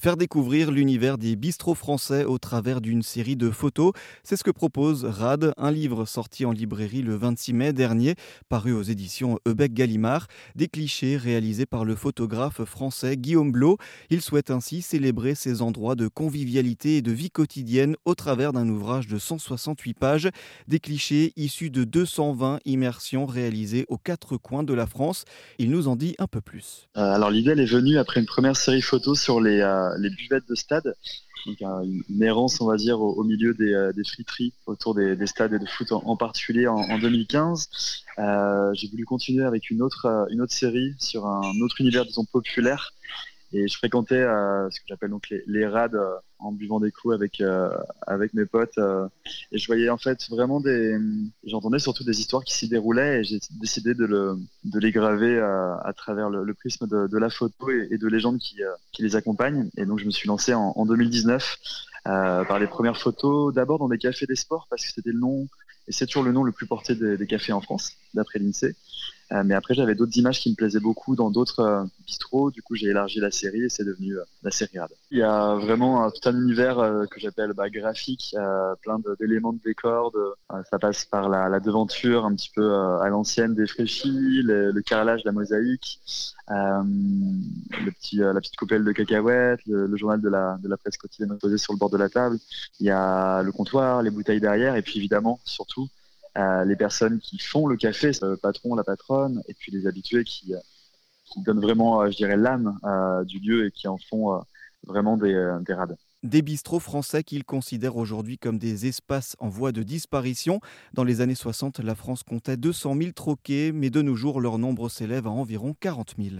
Faire découvrir l'univers des bistrots français au travers d'une série de photos, c'est ce que propose RAD, un livre sorti en librairie le 26 mai dernier, paru aux éditions Ebec Gallimard, des clichés réalisés par le photographe français Guillaume Blot. Il souhaite ainsi célébrer ces endroits de convivialité et de vie quotidienne au travers d'un ouvrage de 168 pages, des clichés issus de 220 immersions réalisées aux quatre coins de la France. Il nous en dit un peu plus. Euh, alors l'idée est venue après une première série photo sur les euh, les buvettes de stade. Donc une errance, on va dire, au, milieu des, euh, des, friteries autour des, stades et de foot en, particulier en, 2015. Euh, j'ai voulu continuer avec une autre, euh, une autre série sur un autre univers, disons, populaire et je fréquentais euh, ce que j'appelle donc les, les rades euh, en buvant des coups avec euh, avec mes potes et je voyais en fait vraiment des j'entendais surtout des histoires qui s'y déroulaient et j'ai décidé de le de les graver à travers le, prisme de, de, la photo et, de légendes qui qui les accompagnent. Et donc je me suis lancé en, en 2019 par les premières photos d'abord dans des cafés des sports parce que c'était le nom et c'est toujours le nom le plus porté des, des cafés en France d'après l'INSEE euh, mais après, j'avais d'autres images qui me plaisaient beaucoup dans d'autres euh, bistrots. Du coup, j'ai élargi la série et c'est devenu euh, la série RAD. Il y a vraiment tout un univers que j'appelle bah, graphique, plein d'éléments de, décor. Ça passe par la, devanture un petit peu à l'ancienne défraîchie, le, le carrelage, la mosaïque, la petite coupelle de cacahuètes, le, journal de la presse quotidienne posé sur le bord de la table. Il y a le comptoir, les bouteilles derrière et puis évidemment, surtout, les personnes qui font le café, le patron, la patronne, et puis les habitués qui, euh, donnent vraiment, euh, je dirais, l'âme euh, du lieu et qui en font vraiment des, des rades. Des bistrots français qu'ils considèrent aujourd'hui comme des espaces en voie de disparition. Dans les années 60, la France comptait 200 000 troquets, mais de nos jours, leur nombre s'élève à environ 40 000.